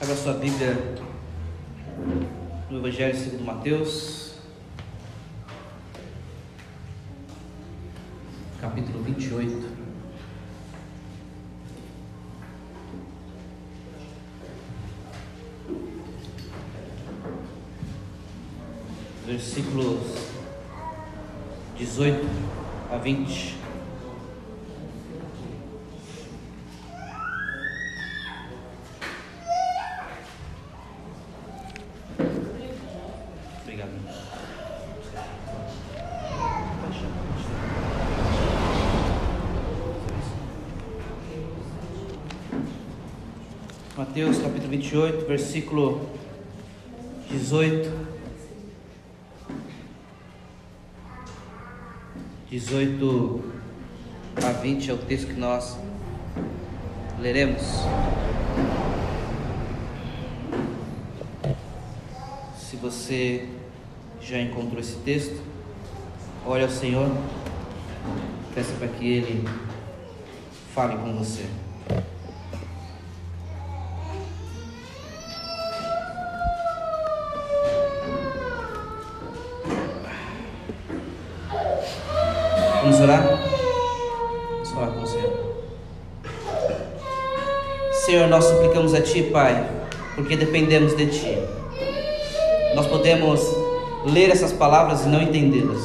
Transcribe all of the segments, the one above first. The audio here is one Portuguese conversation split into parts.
Abra sua Bíblia no Evangelho segundo Mateus, capítulo 28. Versículos 18 a 20. Obrigado. Mateus capítulo 28, versículo 18. 18 a 20 é o texto que nós leremos. Se você já encontrou esse texto, olhe ao Senhor, peça para que Ele fale com você. Vamos orar? Vamos falar com o Senhor. Nós suplicamos a Ti, Pai, porque dependemos de Ti. Nós podemos ler essas palavras e não entendê-las.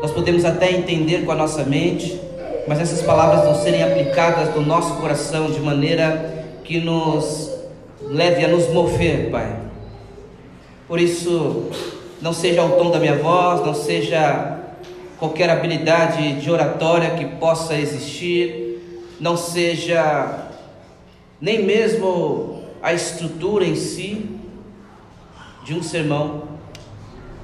Nós podemos até entender com a nossa mente, mas essas palavras não serem aplicadas no nosso coração de maneira que nos leve a nos mover, Pai. Por isso, não seja o tom da minha voz, não seja qualquer habilidade de oratória que possa existir, não seja nem mesmo a estrutura em si de um sermão,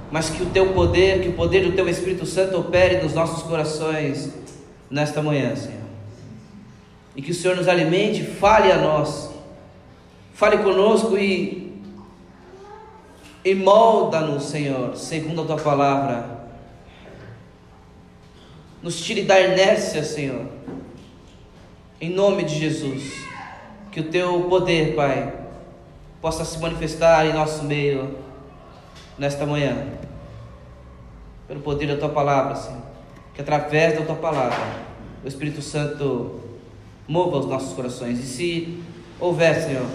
mas que o teu poder, que o poder do teu Espírito Santo opere nos nossos corações nesta manhã, Senhor. E que o Senhor nos alimente, fale a nós, fale conosco e, e molda-nos, Senhor, segundo a tua palavra. Nos tire da inércia, Senhor, em nome de Jesus. Que o teu poder, Pai, possa se manifestar em nosso meio nesta manhã, pelo poder da tua palavra, Senhor. Que através da tua palavra, o Espírito Santo mova os nossos corações. E se houver, Senhor,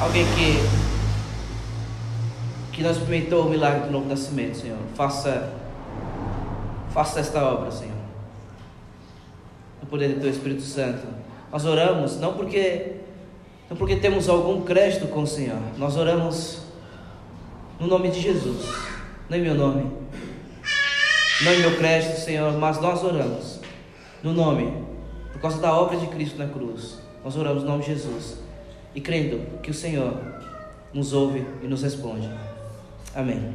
alguém que, que não experimentou o milagre do novo nascimento, Senhor, faça, faça esta obra, Senhor, no poder do teu Espírito Santo. Nós oramos não porque não porque temos algum crédito com o Senhor, nós oramos no nome de Jesus, não em meu nome, não em meu crédito, Senhor, mas nós oramos no nome, por causa da obra de Cristo na cruz, nós oramos no nome de Jesus. E crendo que o Senhor nos ouve e nos responde. Amém.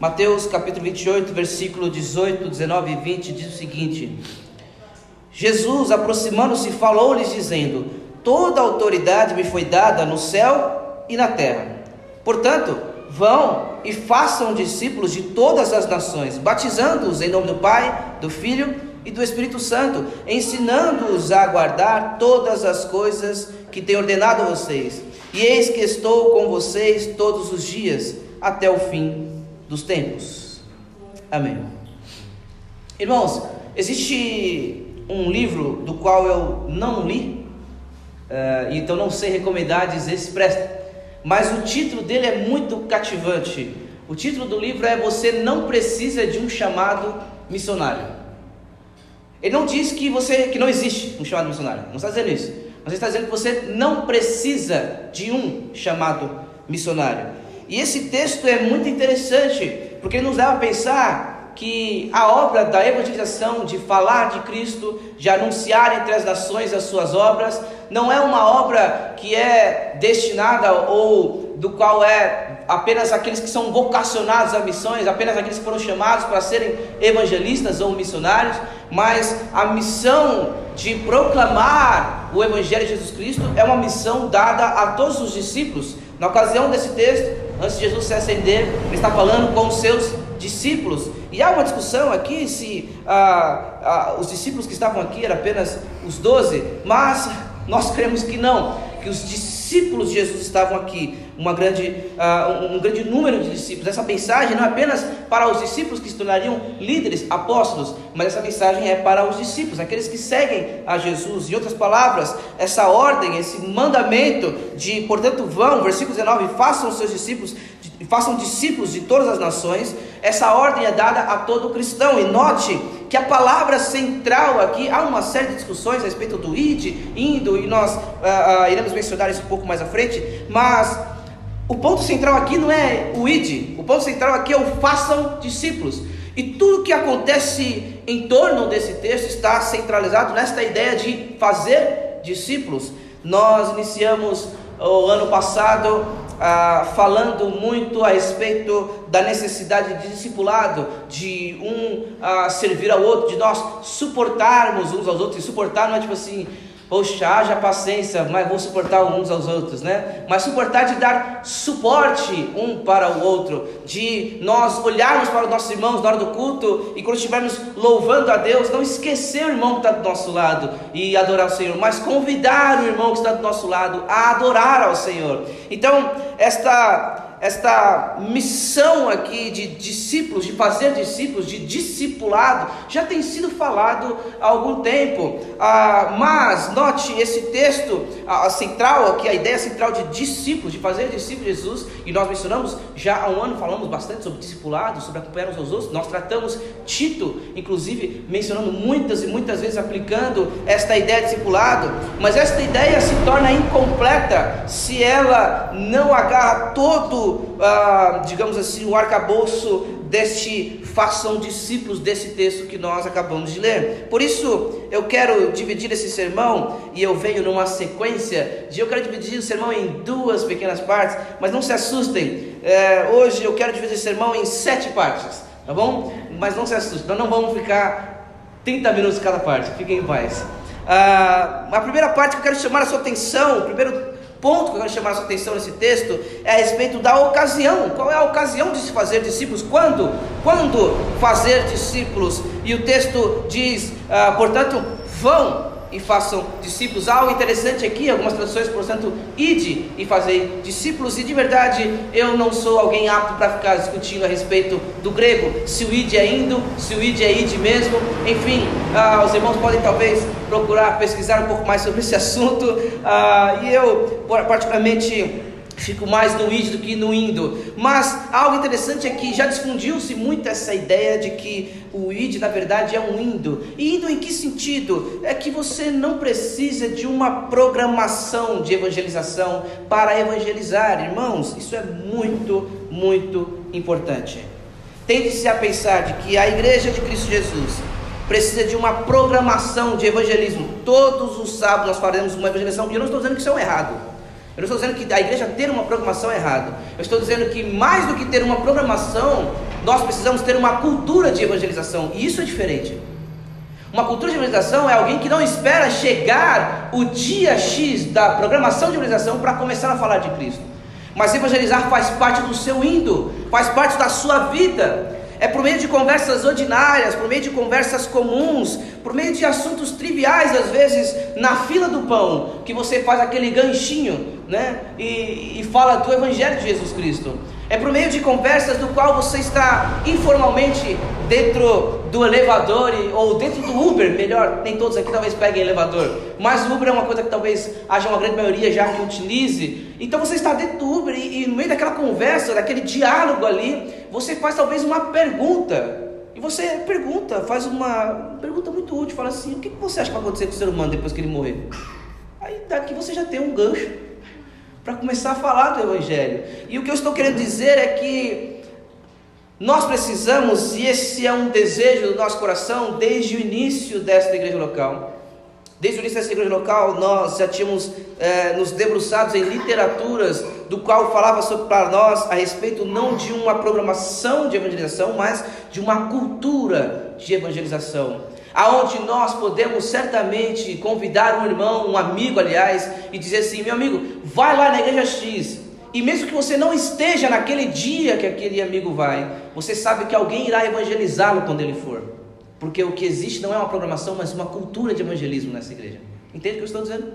Mateus capítulo 28, versículo 18, 19 e 20 diz o seguinte: Jesus, aproximando-se, falou-lhes, dizendo: Toda autoridade me foi dada no céu e na terra. Portanto, vão e façam discípulos de todas as nações, batizando-os em nome do Pai, do Filho e do Espírito Santo, ensinando-os a guardar todas as coisas que tenho ordenado a vocês. E eis que estou com vocês todos os dias, até o fim dos tempos. Amém. Irmãos, existe um livro do qual eu não li, uh, então não sei recomendar expressas, mas o título dele é muito cativante. O título do livro é Você Não Precisa de um Chamado Missionário. Ele não diz que você que não existe um chamado missionário, não está dizendo isso. Mas ele está dizendo que você não precisa de um chamado missionário. E esse texto é muito interessante, porque ele nos leva a pensar que a obra da evangelização, de falar de Cristo, de anunciar entre as nações as suas obras, não é uma obra que é destinada ou do qual é apenas aqueles que são vocacionados a missões, apenas aqueles que foram chamados para serem evangelistas ou missionários, mas a missão de proclamar o Evangelho de Jesus Cristo é uma missão dada a todos os discípulos. Na ocasião desse texto, antes de Jesus se ascender, ele está falando com os seus discípulos. E há uma discussão aqui se ah, ah, os discípulos que estavam aqui eram apenas os doze, mas nós cremos que não. que os discípulos de Jesus estavam aqui, uma grande, um, um grande número de discípulos. Essa mensagem não é apenas para os discípulos que se tornariam líderes, apóstolos, mas essa mensagem é para os discípulos, aqueles que seguem a Jesus. Em outras palavras, essa ordem, esse mandamento de, portanto, vão, versículo 19, façam os seus discípulos façam discípulos de todas as nações. Essa ordem é dada a todo cristão. E note que a palavra central aqui, há uma série de discussões a respeito do id, indo, e nós uh, uh, iremos mencionar isso um pouco mais à frente, mas o ponto central aqui não é o id, o ponto central aqui é o façam discípulos. E tudo que acontece em torno desse texto está centralizado nesta ideia de fazer discípulos. Nós iniciamos o ano passado ah, falando muito a respeito da necessidade de discipulado, de um ah, servir ao outro, de nós suportarmos uns aos outros. E suportar não é tipo assim, Poxa, haja paciência, mas vou suportar uns aos outros, né? Mas suportar de dar suporte um para o outro, de nós olharmos para os nossos irmãos na hora do culto e quando estivermos louvando a Deus, não esquecer o irmão que está do nosso lado e adorar o Senhor, mas convidar o irmão que está do nosso lado a adorar ao Senhor. Então, esta esta missão aqui de discípulos, de fazer discípulos, de discipulado, já tem sido falado há algum tempo. Ah, mas note esse texto, a, central aqui, a ideia central de discípulos, de fazer discípulos de Jesus, e nós mencionamos já há um ano falamos bastante sobre discipulado, sobre acompanhar uns aos outros. Nós tratamos Tito, inclusive mencionando muitas e muitas vezes aplicando esta ideia de discipulado, mas esta ideia se torna incompleta se ela não agarra todo ah, digamos assim, o arcabouço deste façam discípulos desse texto que nós acabamos de ler. Por isso, eu quero dividir esse sermão e eu venho numa sequência de eu quero dividir o sermão em duas pequenas partes, mas não se assustem. É, hoje eu quero dividir esse sermão em sete partes, tá bom? Mas não se assustem, nós não vamos ficar 30 minutos cada parte, fiquem em paz. Ah, a primeira parte que eu quero chamar a sua atenção, o primeiro ponto que eu quero chamar a sua atenção nesse texto é a respeito da ocasião. Qual é a ocasião de se fazer discípulos? Quando? Quando fazer discípulos? E o texto diz, ah, portanto, vão e façam discípulos. Algo interessante aqui, algumas traduções, portanto, ide e fazei discípulos. E de verdade, eu não sou alguém apto para ficar discutindo a respeito do grego, se o ide é indo, se o ide é ide mesmo. Enfim, ah, os irmãos podem talvez procurar pesquisar um pouco mais sobre esse assunto. Ah, e eu, particularmente, fico mais no id do que no indo. Mas algo interessante é que já difundiu-se muito essa ideia de que o id na verdade é um indo. E indo em que sentido? É que você não precisa de uma programação de evangelização para evangelizar, irmãos. Isso é muito, muito importante. Tende-se a pensar de que a igreja de Cristo Jesus precisa de uma programação de evangelismo. Todos os sábados nós faremos uma evangelização, e eu não estou dizendo que isso é um errado. Eu não estou dizendo que a igreja ter uma programação é errado. Eu estou dizendo que mais do que ter uma programação, nós precisamos ter uma cultura de evangelização. E isso é diferente. Uma cultura de evangelização é alguém que não espera chegar o dia X da programação de evangelização para começar a falar de Cristo. Mas evangelizar faz parte do seu indo, faz parte da sua vida. É por meio de conversas ordinárias, por meio de conversas comuns, por meio de assuntos triviais, às vezes, na fila do pão, que você faz aquele ganchinho, né? E, e fala do Evangelho de Jesus Cristo. É por meio de conversas do qual você está informalmente dentro do elevador ou dentro do Uber, melhor, nem todos aqui talvez peguem elevador, mas o Uber é uma coisa que talvez haja uma grande maioria já que utilize. Então você está dentro do Uber e, e no meio daquela conversa, daquele diálogo ali, você faz talvez uma pergunta. E você pergunta, faz uma pergunta muito útil, fala assim: o que você acha que vai acontecer com o ser humano depois que ele morrer? Aí daqui você já tem um gancho para começar a falar do Evangelho. E o que eu estou querendo dizer é que nós precisamos, e esse é um desejo do nosso coração, desde o início desta igreja local. Desde o início dessa igreja local, nós já tínhamos é, nos debruçados em literaturas do qual falava para nós a respeito não de uma programação de evangelização, mas de uma cultura de evangelização aonde nós podemos certamente convidar um irmão, um amigo, aliás, e dizer assim: meu amigo, vai lá na igreja X. E mesmo que você não esteja naquele dia que aquele amigo vai, você sabe que alguém irá evangelizá-lo quando ele for. Porque o que existe não é uma programação, mas uma cultura de evangelismo nessa igreja. Entende o que eu estou dizendo?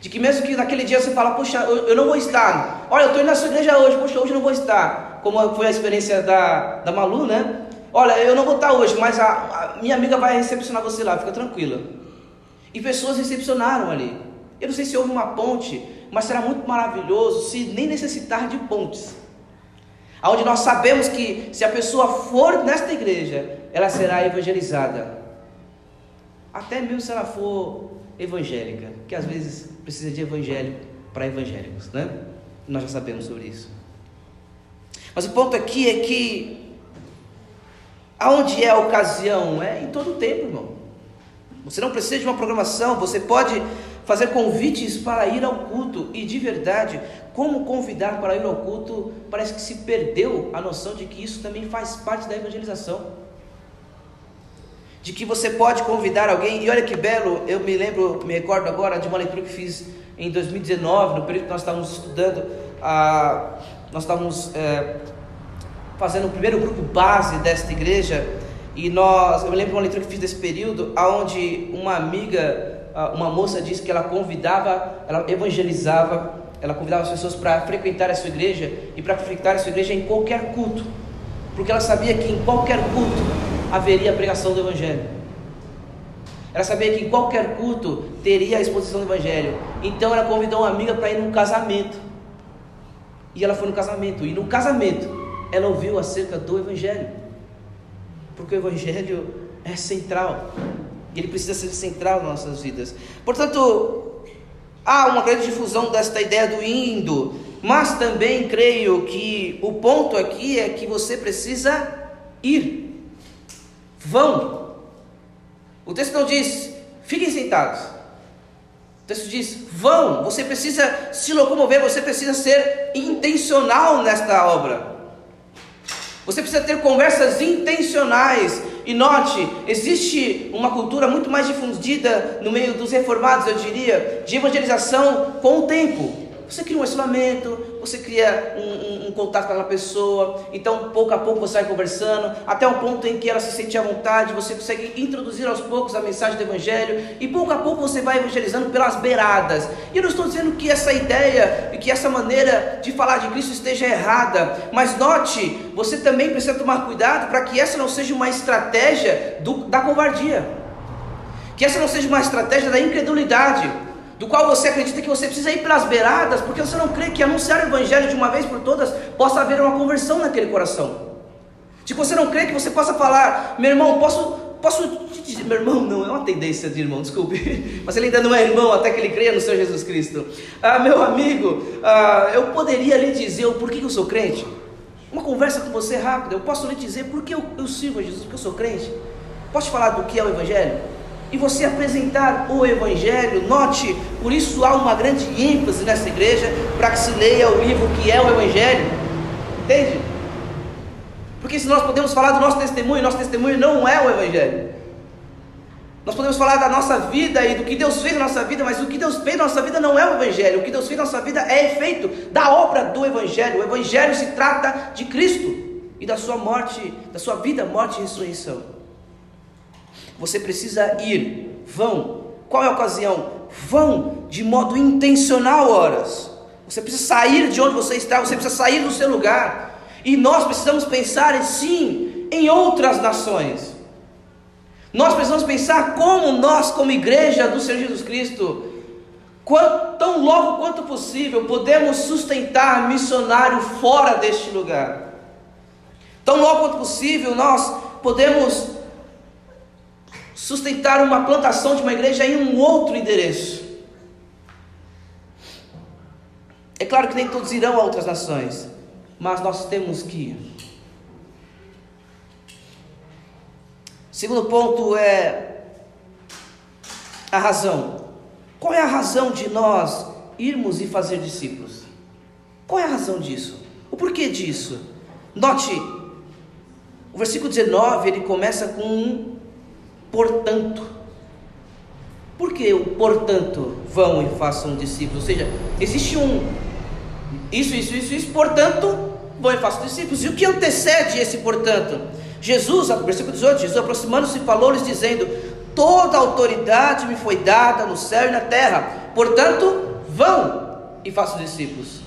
De que mesmo que naquele dia você fala, poxa, eu, eu não vou estar. Olha, eu estou indo na sua igreja hoje, poxa, hoje eu não vou estar. Como foi a experiência da, da Malu, né? Olha, eu não vou estar hoje, mas a, a minha amiga vai recepcionar você lá, fica tranquila. E pessoas recepcionaram ali. Eu não sei se houve uma ponte, mas será muito maravilhoso se nem necessitar de pontes. Onde nós sabemos que se a pessoa for nesta igreja, ela será evangelizada. Até mesmo se ela for evangélica, que às vezes precisa de evangelho para evangélicos, né? Nós já sabemos sobre isso. Mas o ponto aqui é que aonde é a ocasião? É em todo o tempo, irmão. Você não precisa de uma programação, você pode fazer convites para ir ao culto e de verdade, como convidar para ir ao culto, parece que se perdeu a noção de que isso também faz parte da evangelização de que você pode convidar alguém, e olha que belo, eu me lembro, me recordo agora de uma leitura que fiz em 2019, no período que nós estávamos estudando, a, nós estávamos é, fazendo o primeiro grupo base desta igreja, e nós, eu me lembro de uma leitura que fiz desse período, aonde uma amiga, uma moça disse que ela convidava, ela evangelizava, ela convidava as pessoas para frequentar a sua igreja e para frequentar a sua igreja em qualquer culto, porque ela sabia que em qualquer culto haveria a pregação do Evangelho. Ela sabia que em qualquer culto teria a exposição do Evangelho. Então ela convidou uma amiga para ir num casamento. E ela foi no casamento. E no casamento ela ouviu acerca do Evangelho. Porque o Evangelho é central. E ele precisa ser central nas nossas vidas. Portanto, há uma grande difusão desta ideia do indo. Mas também creio que o ponto aqui é que você precisa ir. Vão. O texto não diz, fiquem sentados. O texto diz, vão. Você precisa se locomover, você precisa ser intencional nesta obra. Você precisa ter conversas intencionais. E note, existe uma cultura muito mais difundida no meio dos reformados, eu diria, de evangelização com o tempo. Você cria um relacionamento, você cria um, um, um, contato com aquela pessoa, então pouco a pouco você vai conversando, até um ponto em que ela se sente à vontade, você consegue introduzir aos poucos a mensagem do Evangelho, e pouco a pouco você vai evangelizando pelas beiradas. E eu não estou dizendo que essa ideia e que essa maneira de falar de Cristo esteja errada, mas note, você também precisa tomar cuidado para que essa não seja uma estratégia do, da covardia, que essa não seja uma estratégia da incredulidade do qual você acredita que você precisa ir pelas beiradas, porque você não crê que anunciar o Evangelho de uma vez por todas possa haver uma conversão naquele coração. De que você não crê que você possa falar, meu irmão, posso, posso te dizer, meu irmão, não, é uma tendência de irmão, desculpe, mas ele ainda não é irmão até que ele creia no Senhor Jesus Cristo. Ah, meu amigo, ah, eu poderia lhe dizer o porquê que eu sou crente? Uma conversa com você rápida, eu posso lhe dizer por que eu, eu sirvo a Jesus, porque eu sou crente? Posso te falar do que é o Evangelho? E você apresentar o Evangelho. Note, por isso há uma grande ênfase nessa igreja para que se leia o livro que é o Evangelho. Entende? Porque se nós podemos falar do nosso testemunho, nosso testemunho não é o Evangelho. Nós podemos falar da nossa vida e do que Deus fez na nossa vida, mas o que Deus fez na nossa vida não é o Evangelho. O que Deus fez na nossa vida é efeito da obra do Evangelho. O Evangelho se trata de Cristo e da sua morte, da sua vida, morte e ressurreição. Você precisa ir, vão. Qual é a ocasião? Vão de modo intencional, horas. Você precisa sair de onde você está, você precisa sair do seu lugar. E nós precisamos pensar, sim, em outras nações. Nós precisamos pensar como nós, como igreja do Senhor Jesus Cristo, tão logo quanto possível, podemos sustentar missionário fora deste lugar. Tão logo quanto possível, nós podemos sustentar uma plantação de uma igreja em um outro endereço. É claro que nem todos irão a outras nações, mas nós temos que ir. Segundo ponto é a razão. Qual é a razão de nós irmos e fazer discípulos? Qual é a razão disso? O porquê disso? Note, o versículo 19 ele começa com um portanto. Por que o portanto vão e façam discípulos? Ou seja, existe um isso, isso, isso, isso, portanto, vão e façam discípulos. E o que antecede esse portanto? Jesus, versículo 18, Jesus aproximando-se falou-lhes dizendo: Toda autoridade me foi dada no céu e na terra. Portanto, vão e façam discípulos.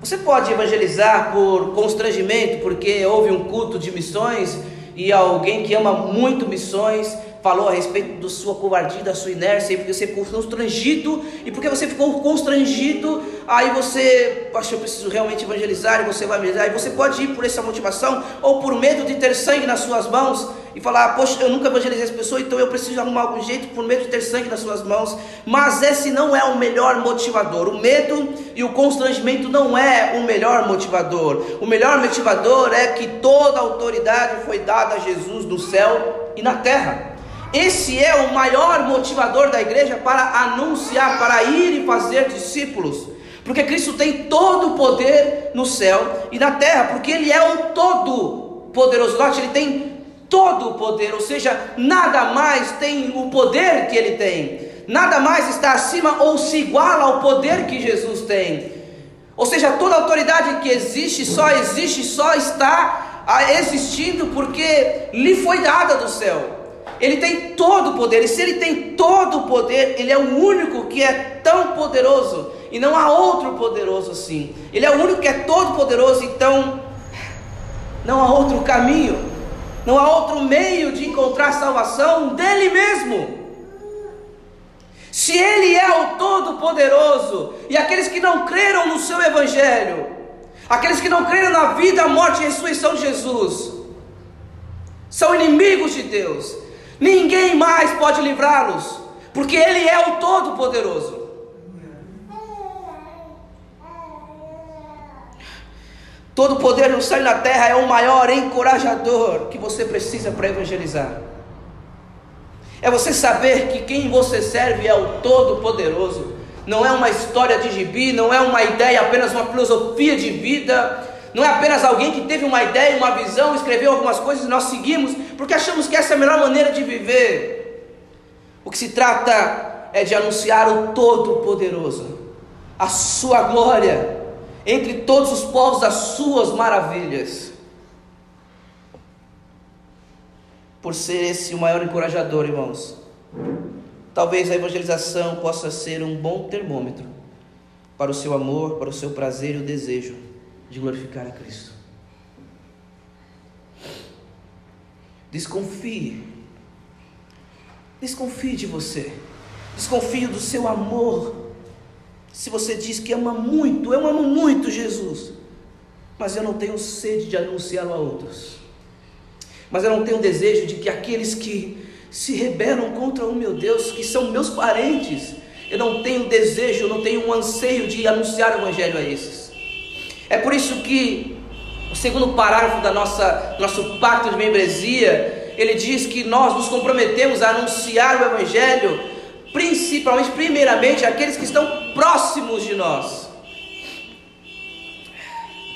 Você pode evangelizar por constrangimento, porque houve um culto de missões e alguém que ama muito missões falou a respeito da sua covardia, da sua inércia, e porque você ficou constrangido, e porque você ficou constrangido, aí você, acha eu preciso realmente evangelizar, e você vai evangelizar, e você pode ir por essa motivação, ou por medo de ter sangue nas suas mãos, e falar, poxa, eu nunca evangelizei essa pessoa, então eu preciso arrumar algum jeito por medo de ter sangue nas suas mãos. Mas esse não é o melhor motivador. O medo e o constrangimento não é o melhor motivador. O melhor motivador é que toda autoridade foi dada a Jesus no céu e na terra. Esse é o maior motivador da igreja para anunciar, para ir e fazer discípulos. Porque Cristo tem todo o poder no céu e na terra, porque Ele é o todo poderoso. Note, Ele tem todo o poder, ou seja, nada mais tem o poder que Ele tem. Nada mais está acima ou se iguala ao poder que Jesus tem. Ou seja, toda autoridade que existe só existe, só está existindo porque lhe foi dada do céu. Ele tem todo o poder, e se ele tem todo o poder, ele é o único que é tão poderoso, e não há outro poderoso assim. Ele é o único que é todo poderoso, então não há outro caminho, não há outro meio de encontrar salvação dele mesmo. Se ele é o todo-poderoso, e aqueles que não creram no seu evangelho, aqueles que não creram na vida, morte e ressurreição de Jesus, são inimigos de Deus, Ninguém mais pode livrá-los, porque Ele é o Todo-Poderoso. Todo poder no céu e na terra é o maior encorajador que você precisa para evangelizar. É você saber que quem você serve é o Todo-Poderoso. Não é uma história de gibi, não é uma ideia, apenas uma filosofia de vida, não é apenas alguém que teve uma ideia, uma visão, escreveu algumas coisas e nós seguimos, porque achamos que essa é a melhor maneira de viver. O que se trata é de anunciar o Todo-Poderoso, a Sua glória, entre todos os povos, as Suas maravilhas. Por ser esse o maior encorajador, irmãos. Talvez a evangelização possa ser um bom termômetro para o seu amor, para o seu prazer e o desejo de glorificar a Cristo. Desconfie. Desconfie de você. Desconfie do seu amor. Se você diz que ama muito, eu amo muito Jesus, mas eu não tenho sede de anunciá-lo a outros. Mas eu não tenho desejo de que aqueles que se rebelam contra o meu Deus, que são meus parentes, eu não tenho desejo, eu não tenho um anseio de anunciar o Evangelho a esses. É por isso que o segundo parágrafo da nossa nosso pacto de membresia, ele diz que nós nos comprometemos a anunciar o evangelho, principalmente, primeiramente, aqueles que estão próximos de nós.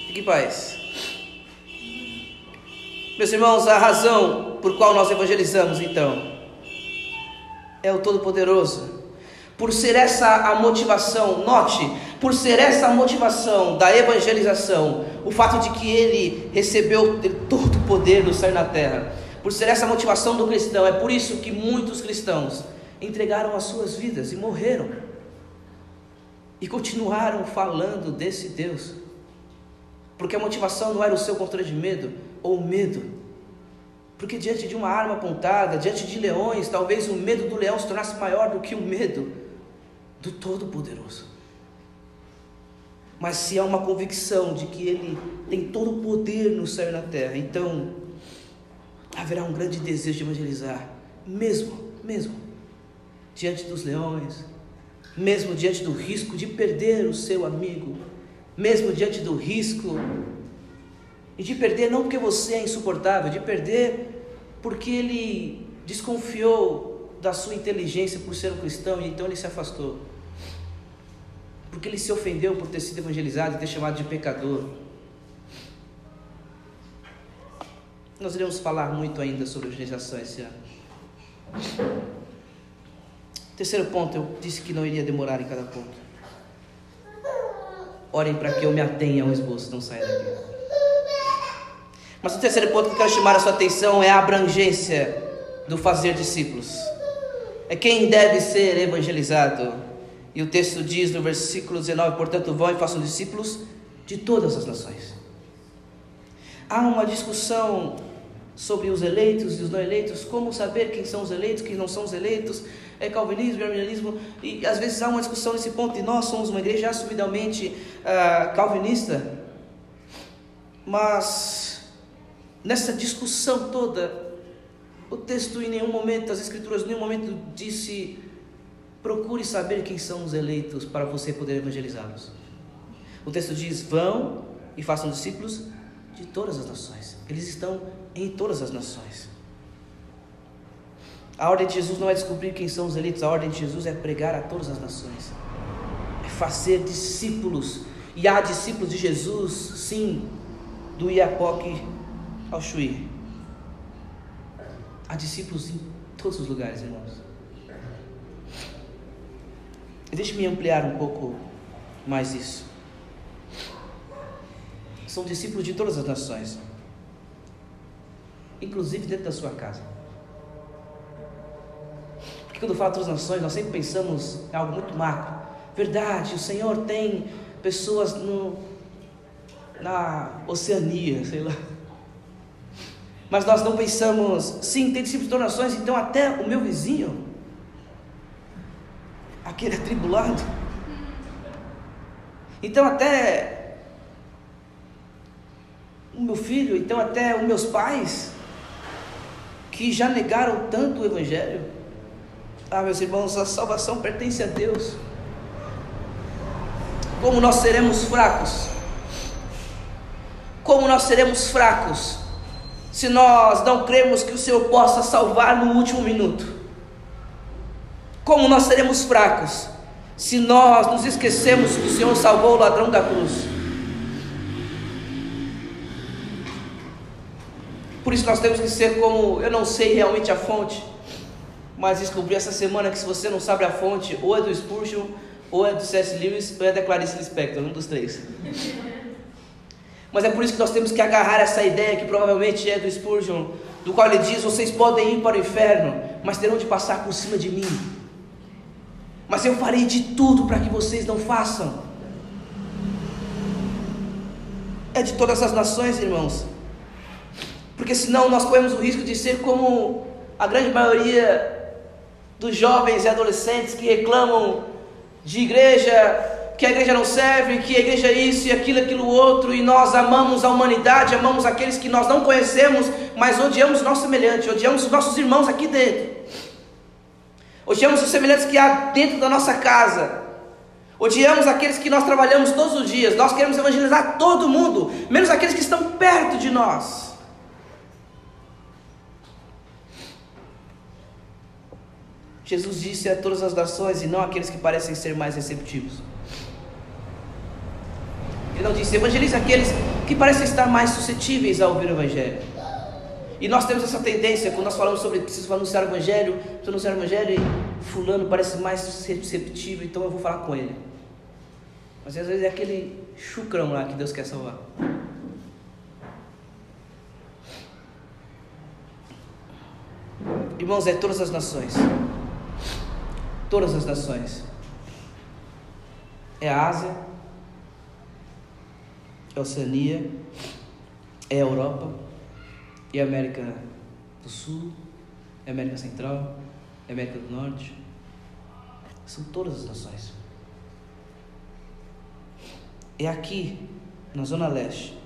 Fique em paz. Meus irmãos, a razão por qual nós evangelizamos, então, é o Todo-Poderoso. Por ser essa a motivação, note, por ser essa a motivação da evangelização, o fato de que ele recebeu todo o poder do céu na terra, por ser essa a motivação do cristão, é por isso que muitos cristãos entregaram as suas vidas e morreram, e continuaram falando desse Deus, porque a motivação não era o seu constrangimento ou medo, porque diante de uma arma apontada, diante de leões, talvez o medo do leão se tornasse maior do que o medo do Todo-Poderoso. Mas se há uma convicção de que Ele tem todo o poder no céu e na terra, então haverá um grande desejo de evangelizar, mesmo, mesmo, diante dos leões, mesmo diante do risco de perder o seu amigo, mesmo diante do risco e de perder não porque você é insuportável, de perder porque ele desconfiou da sua inteligência por ser um cristão e então ele se afastou porque ele se ofendeu por ter sido evangelizado e ter chamado de pecador. Nós iremos falar muito ainda sobre evangelização esse ano. Terceiro ponto, eu disse que não iria demorar em cada ponto. Orem para que eu me atenha ao esboço, não saia daqui. Mas o terceiro ponto que eu quero chamar a sua atenção é a abrangência do fazer discípulos. é quem deve ser evangelizado. E o texto diz no versículo 19: Portanto, vão e façam discípulos de todas as nações. Há uma discussão sobre os eleitos e os não eleitos, como saber quem são os eleitos, quem não são os eleitos, é calvinismo e arminianismo, e às vezes há uma discussão nesse ponto, e nós somos uma igreja assumidamente uh, calvinista, mas nessa discussão toda, o texto em nenhum momento, as escrituras em nenhum momento disse procure saber quem são os eleitos para você poder evangelizá-los. O texto diz: vão e façam discípulos de todas as nações. Eles estão em todas as nações. A ordem de Jesus não é descobrir quem são os eleitos, a ordem de Jesus é pregar a todas as nações, é fazer discípulos. E há discípulos de Jesus, sim, do Iapoque ao Chuí. Há discípulos em todos os lugares, irmãos. Deixe-me ampliar um pouco mais isso. São discípulos de todas as nações, inclusive dentro da sua casa. Quando falo todas as nações, nós sempre pensamos em algo muito macro. Verdade, o Senhor tem pessoas no, na Oceania, sei lá. Mas nós não pensamos, sim, tem discípulos de nações, então até o meu vizinho, aquele atribulado. Então até o meu filho, então até os meus pais, que já negaram tanto o Evangelho. Ah, meus irmãos, a salvação pertence a Deus. Como nós seremos fracos? Como nós seremos fracos se nós não cremos que o Senhor possa salvar no último minuto? Como nós seremos fracos se nós nos esquecemos que o Senhor salvou o ladrão da cruz? Por isso nós temos que ser como, eu não sei realmente a fonte, mas descobri essa semana que se você não sabe a fonte, ou é do Spurgeon, ou é do C.S. Lewis, ou é da Clarice Lispector, um dos três. Mas é por isso que nós temos que agarrar essa ideia que provavelmente é do Spurgeon, do qual ele diz: vocês podem ir para o inferno, mas terão de passar por cima de mim. Mas eu farei de tudo para que vocês não façam. É de todas as nações, irmãos. Porque senão nós corremos o risco de ser como a grande maioria dos jovens e adolescentes que reclamam de igreja, que a igreja não serve, que a igreja é isso e aquilo, aquilo outro, e nós amamos a humanidade, amamos aqueles que nós não conhecemos, mas odiamos o nosso semelhante, odiamos os nossos irmãos aqui dentro. Odiamos os semelhantes que há dentro da nossa casa. Odiamos aqueles que nós trabalhamos todos os dias. Nós queremos evangelizar todo mundo, menos aqueles que estão perto de nós. Jesus disse a todas as nações e não aqueles que parecem ser mais receptivos. Ele não disse, evangelize aqueles que parecem estar mais suscetíveis a ouvir o Evangelho. E nós temos essa tendência, quando nós falamos sobre preciso anunciar o Evangelho, preciso anunciar o Evangelho e fulano parece mais receptivo, então eu vou falar com ele. Mas às vezes é aquele chucrão lá que Deus quer salvar. Irmãos, é todas as nações todas as nações. É a Ásia, é a Oceania, é a Europa, e a América do Sul, é a América Central, é a América do Norte. São todas as nações. É aqui, na Zona Leste,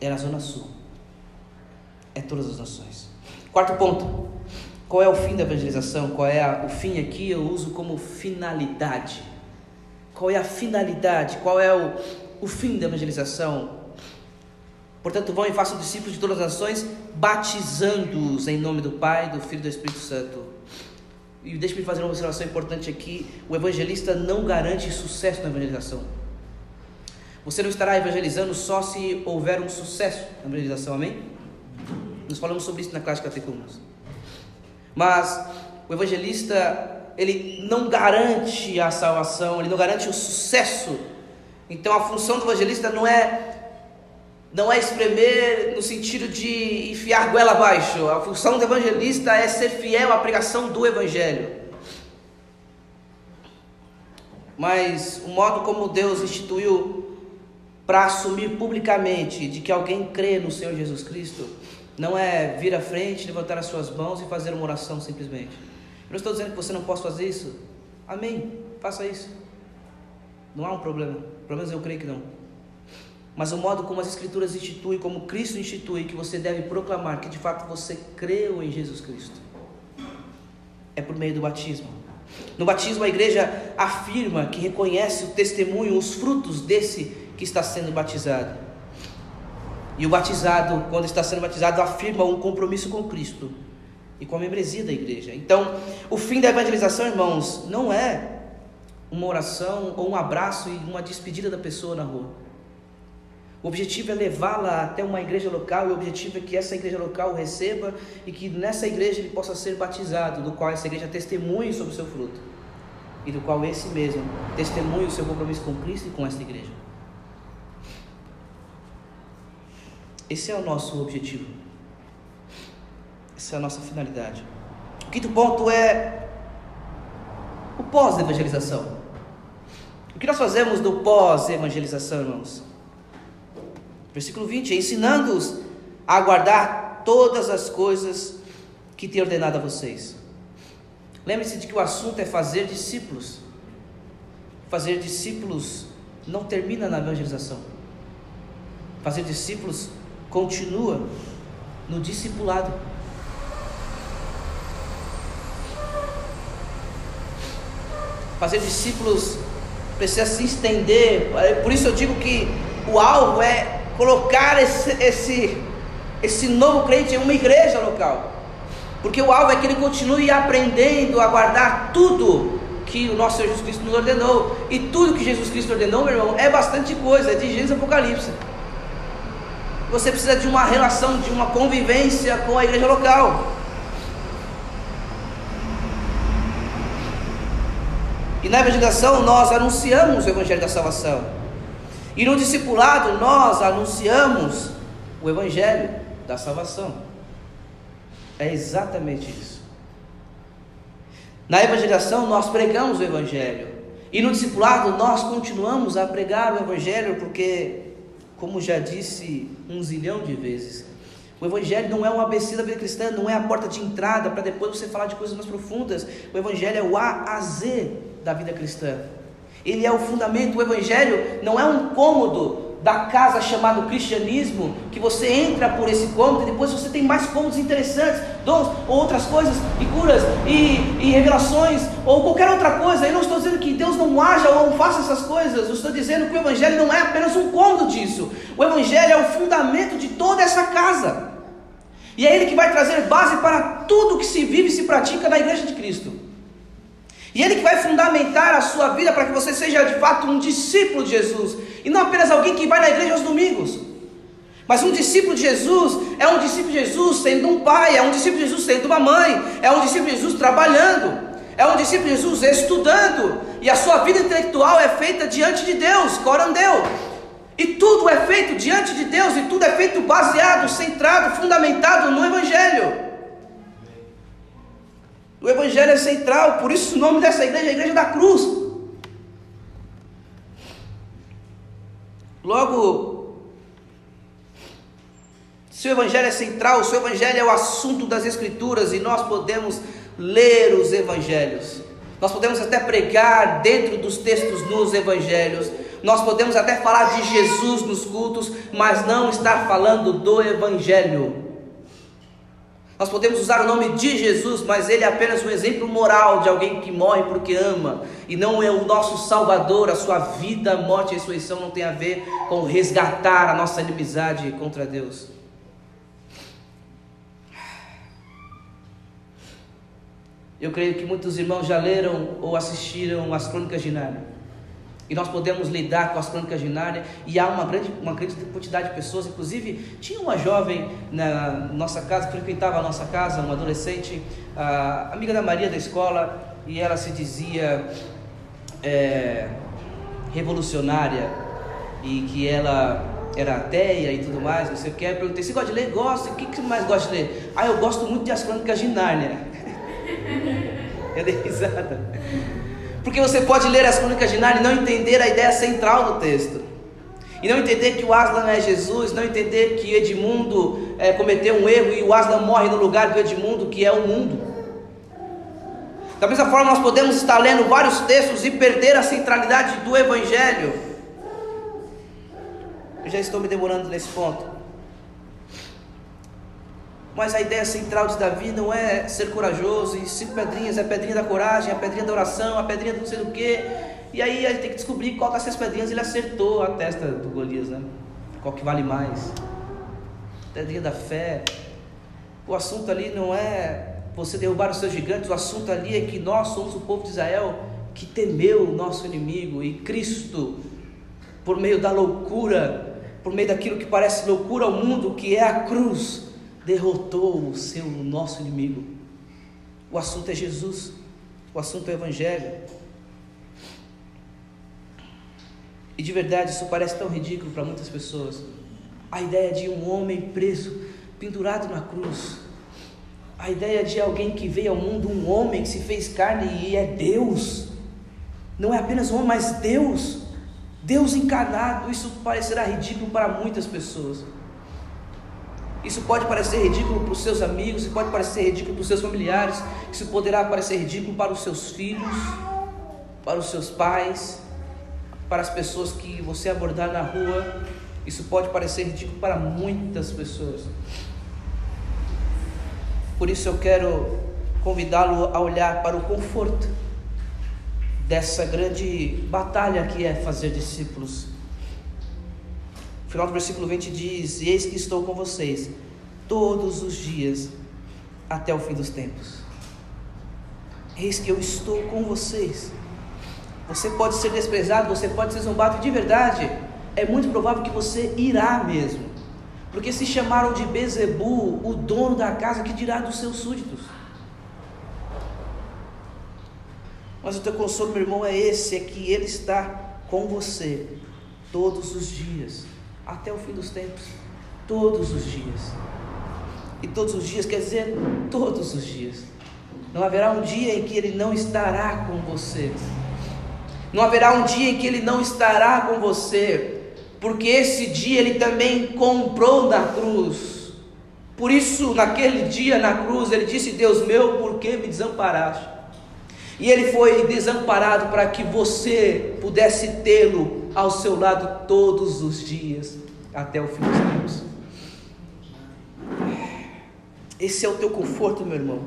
é na Zona Sul, é todas as nações. Quarto ponto. Qual é o fim da evangelização? Qual é a, o fim aqui? Eu uso como finalidade. Qual é a finalidade? Qual é o, o fim da evangelização? Portanto, vão e façam discípulos de todas as nações, batizando-os em nome do Pai, do Filho e do Espírito Santo. E deixe-me fazer uma observação importante aqui: o evangelista não garante sucesso na evangelização. Você não estará evangelizando só se houver um sucesso na evangelização, amém? Nós falamos sobre isso na classe de. Mas o evangelista, ele não garante a salvação, ele não garante o sucesso. Então a função do evangelista não é não é espremer no sentido de enfiar goela abaixo. A função do evangelista é ser fiel à pregação do evangelho. Mas o modo como Deus instituiu para assumir publicamente de que alguém crê no Senhor Jesus Cristo não é vir à frente, levantar as suas mãos e fazer uma oração simplesmente. Eu não estou dizendo que você não possa fazer isso. Amém. Faça isso. Não há um problema. Pelo menos eu creio que não. Mas o modo como as Escrituras instituem, como Cristo institui, que você deve proclamar que de fato você creu em Jesus Cristo, é por meio do batismo. No batismo, a igreja afirma que reconhece o testemunho, os frutos desse que está sendo batizado. E o batizado, quando está sendo batizado, afirma um compromisso com Cristo e com a membresia da igreja. Então, o fim da evangelização, irmãos, não é uma oração ou um abraço e uma despedida da pessoa na rua. O objetivo é levá-la até uma igreja local e o objetivo é que essa igreja local receba e que nessa igreja ele possa ser batizado, do qual essa igreja testemunhe sobre o seu fruto e do qual esse mesmo testemunhe o seu compromisso com Cristo e com esta igreja. Esse é o nosso objetivo. Essa é a nossa finalidade. O quinto ponto é o pós-evangelização. O que nós fazemos do pós-evangelização, irmãos? Versículo 20: ensinando-os a guardar todas as coisas que tenho ordenado a vocês. Lembre-se de que o assunto é fazer discípulos. Fazer discípulos não termina na evangelização. Fazer discípulos continua no discipulado. Fazer discípulos precisa se estender. Por isso eu digo que o alvo é colocar esse, esse, esse novo crente em uma igreja local. Porque o alvo é que ele continue aprendendo a guardar tudo que o nosso Senhor Jesus Cristo nos ordenou. E tudo que Jesus Cristo ordenou, meu irmão, é bastante coisa, é de Gênesis Apocalipse. Você precisa de uma relação, de uma convivência com a igreja local. E na evangelização nós anunciamos o Evangelho da Salvação. E no discipulado nós anunciamos o Evangelho da salvação. É exatamente isso. Na evangelização nós pregamos o Evangelho. E no discipulado nós continuamos a pregar o Evangelho, porque, como já disse um zilhão de vezes, o Evangelho não é um ABC da vida cristã, não é a porta de entrada para depois você falar de coisas mais profundas. O Evangelho é o A a Z da vida cristã. Ele é o fundamento. O Evangelho não é um cômodo da casa chamado cristianismo, que você entra por esse cômodo e depois você tem mais cômodos interessantes, dons, ou outras coisas, e curas, e, e revelações, ou qualquer outra coisa. Eu não estou dizendo que Deus não haja ou não faça essas coisas, eu estou dizendo que o Evangelho não é apenas um cômodo disso. O Evangelho é o fundamento de toda essa casa. E é ele que vai trazer base para tudo que se vive e se pratica na igreja de Cristo. E Ele que vai fundamentar a sua vida para que você seja de fato um discípulo de Jesus. E não apenas alguém que vai na igreja aos domingos. Mas um discípulo de Jesus é um discípulo de Jesus sendo um pai, é um discípulo de Jesus sendo uma mãe, é um discípulo de Jesus trabalhando, é um discípulo de Jesus estudando, e a sua vida intelectual é feita diante de Deus, corandeu. E tudo é feito diante de Deus, e tudo é feito baseado, centrado, fundamentado no Evangelho. O Evangelho é central, por isso o nome dessa igreja é a Igreja da Cruz. Logo, se o Evangelho é central, se o Evangelho é o assunto das Escrituras e nós podemos ler os Evangelhos, nós podemos até pregar dentro dos textos nos Evangelhos, nós podemos até falar de Jesus nos cultos, mas não estar falando do Evangelho. Nós podemos usar o nome de Jesus, mas ele é apenas um exemplo moral de alguém que morre porque ama, e não é o nosso Salvador, a sua vida, morte e ressurreição não tem a ver com resgatar a nossa inimizade contra Deus. Eu creio que muitos irmãos já leram ou assistiram as Crônicas de Nárnia. E nós podemos lidar com as crônicas de Nárnia e há uma grande, uma grande quantidade de pessoas, inclusive tinha uma jovem na nossa casa, que frequentava a nossa casa, uma adolescente, amiga da Maria da escola, e ela se dizia é, revolucionária e que ela era ateia e tudo mais, não sei o que. Eu perguntei: Você gosta de ler? Gosto. O que, que você mais gosta de ler? Ah, eu gosto muito de As Crônicas de Nárnia. eu dei risada. Porque você pode ler As Crônicas de Nárnia e não entender a ideia central do texto. E não entender que o Aslan é Jesus, não entender que Edmundo é, cometeu um erro e o Aslan morre no lugar do Edmundo, que é o mundo. Da mesma forma, nós podemos estar lendo vários textos e perder a centralidade do Evangelho. Eu já estou me demorando nesse ponto. Mas a ideia central de Davi não é ser corajoso, e cinco pedrinhas é a pedrinha da coragem, a pedrinha da oração, a pedrinha do não sei do que. E aí gente tem que descobrir qual dessas pedrinhas ele acertou a testa do Golias, né? Qual que vale mais? Pedrinha da fé. O assunto ali não é você derrubar os seus gigantes, o assunto ali é que nós somos o povo de Israel que temeu o nosso inimigo e Cristo, por meio da loucura, por meio daquilo que parece loucura ao mundo, que é a cruz, derrotou o seu o nosso inimigo. O assunto é Jesus, o assunto é o Evangelho. E de verdade isso parece tão ridículo para muitas pessoas. A ideia de um homem preso, pendurado na cruz, a ideia de alguém que veio ao mundo, um homem que se fez carne e é Deus. Não é apenas um homem, mas Deus. Deus encarnado. Isso parecerá ridículo para muitas pessoas. Isso pode parecer ridículo para os seus amigos, isso pode parecer ridículo para os seus familiares, isso poderá parecer ridículo para os seus filhos, para os seus pais, para as pessoas que você abordar na rua. Isso pode parecer ridículo para muitas pessoas. Por isso eu quero convidá-lo a olhar para o conforto dessa grande batalha que é fazer discípulos. Final do versículo 20 diz: Eis que estou com vocês todos os dias até o fim dos tempos. Eis que eu estou com vocês. Você pode ser desprezado, você pode ser zombado, de verdade, é muito provável que você irá mesmo. Porque se chamaram de Bezebu, o dono da casa, que dirá dos seus súditos? Mas o teu consolo, meu irmão, é esse: é que Ele está com você todos os dias, até o fim dos tempos. Todos os dias. E todos os dias quer dizer todos os dias. Não haverá um dia em que Ele não estará com você. Não haverá um dia em que Ele não estará com você porque esse dia ele também comprou na cruz. Por isso, naquele dia na cruz, ele disse: Deus meu, por que me desamparaste? E ele foi desamparado para que você pudesse tê-lo ao seu lado todos os dias, até o fim dos tempos. Esse é o teu conforto, meu irmão.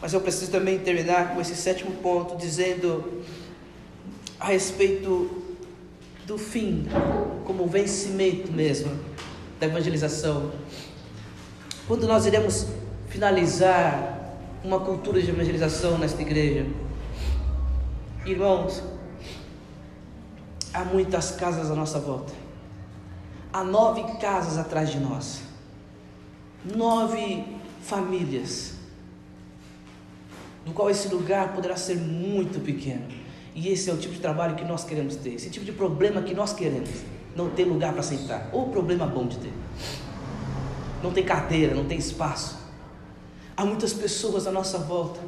Mas eu preciso também terminar com esse sétimo ponto, dizendo a respeito do fim, como vencimento mesmo da evangelização. Quando nós iremos finalizar uma cultura de evangelização nesta igreja, irmãos, há muitas casas à nossa volta, há nove casas atrás de nós, nove famílias, do qual esse lugar poderá ser muito pequeno e esse é o tipo de trabalho que nós queremos ter, esse tipo de problema que nós queremos. Não ter lugar para sentar, ou problema bom de ter. Não tem cadeira, não tem espaço. Há muitas pessoas à nossa volta.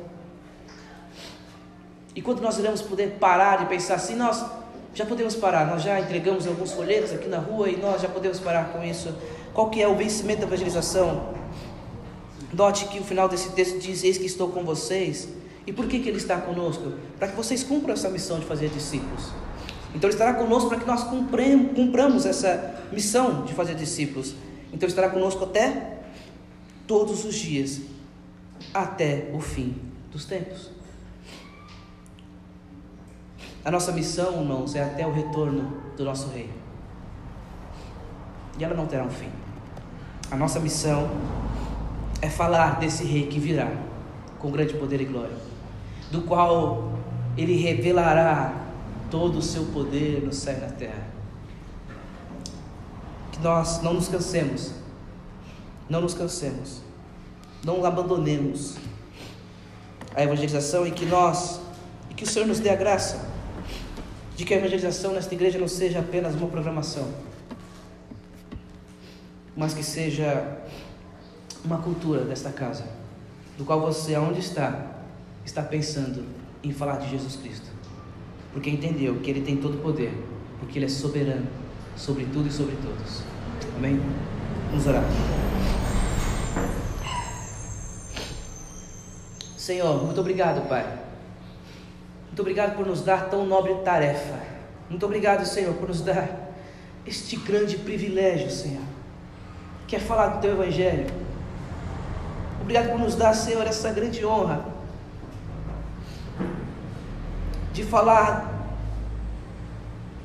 E quando nós iremos poder parar e pensar assim, nós já podemos parar, nós já entregamos alguns folhetos aqui na rua e nós já podemos parar com isso. Qual que é o vencimento da evangelização? Note que o final desse texto diz: Eis que estou com vocês e por que, que Ele está conosco? Para que vocês cumpram essa missão de fazer discípulos. Então Ele estará conosco para que nós cumpramos essa missão de fazer discípulos. Então Ele estará conosco até todos os dias, até o fim dos tempos. A nossa missão, irmãos, é até o retorno do nosso Rei. E ela não terá um fim. A nossa missão é falar desse Rei que virá com grande poder e glória do qual ele revelará todo o seu poder no céu e na terra. Que nós não nos cansemos, não nos cansemos, não abandonemos a evangelização e que nós, e que o Senhor nos dê a graça de que a evangelização nesta igreja não seja apenas uma programação, mas que seja uma cultura desta casa, do qual você, aonde está, está pensando em falar de Jesus Cristo, porque entendeu que Ele tem todo o poder, porque Ele é soberano sobre tudo e sobre todos. Amém? Vamos orar. Senhor, muito obrigado, Pai. Muito obrigado por nos dar tão nobre tarefa. Muito obrigado, Senhor, por nos dar este grande privilégio, Senhor, que é falar do Teu Evangelho. Obrigado por nos dar, Senhor, essa grande honra de falar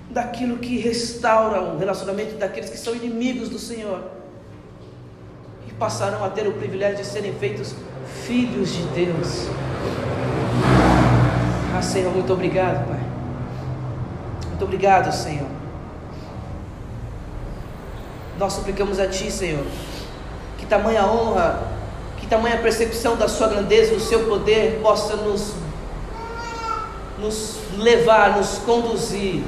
daquilo que restaura o relacionamento daqueles que são inimigos do Senhor e passarão a ter o privilégio de serem feitos filhos de Deus. Ah, Senhor, muito obrigado, Pai. Muito obrigado, Senhor. Nós suplicamos a Ti, Senhor, que tamanha honra, que tamanha percepção da Sua grandeza, do Seu poder possa nos, nos levar, nos conduzir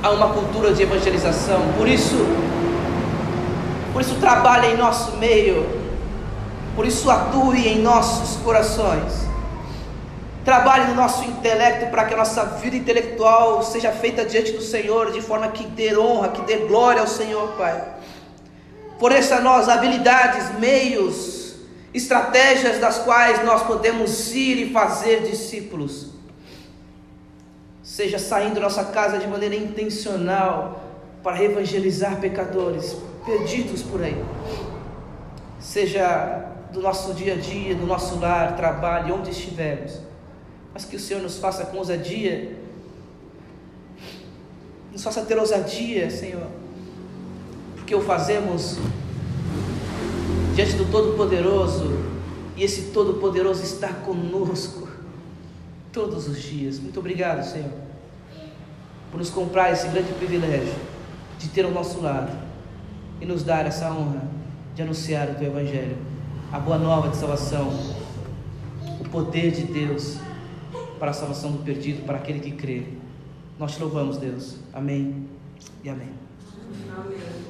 a uma cultura de evangelização. Por isso, por isso trabalhe em nosso meio por isso, atue em nossos corações. Trabalhe no nosso intelecto para que a nossa vida intelectual seja feita diante do Senhor de forma que dê honra, que dê glória ao Senhor, Pai. Forneça a nós habilidades, meios, estratégias das quais nós podemos ir e fazer discípulos. Seja saindo da nossa casa de maneira intencional para evangelizar pecadores perdidos por aí. Seja do nosso dia a dia, do nosso lar, trabalho, onde estivermos. Mas que o Senhor nos faça com ousadia, nos faça ter ousadia, Senhor, porque o fazemos diante do Todo-Poderoso, e esse Todo-Poderoso está conosco todos os dias. Muito obrigado, Senhor, por nos comprar esse grande privilégio de ter ao nosso lado e nos dar essa honra de anunciar o Teu Evangelho a boa nova de salvação, o poder de Deus para a salvação do perdido, para aquele que crê. Nós te louvamos, Deus. Amém e amém. amém.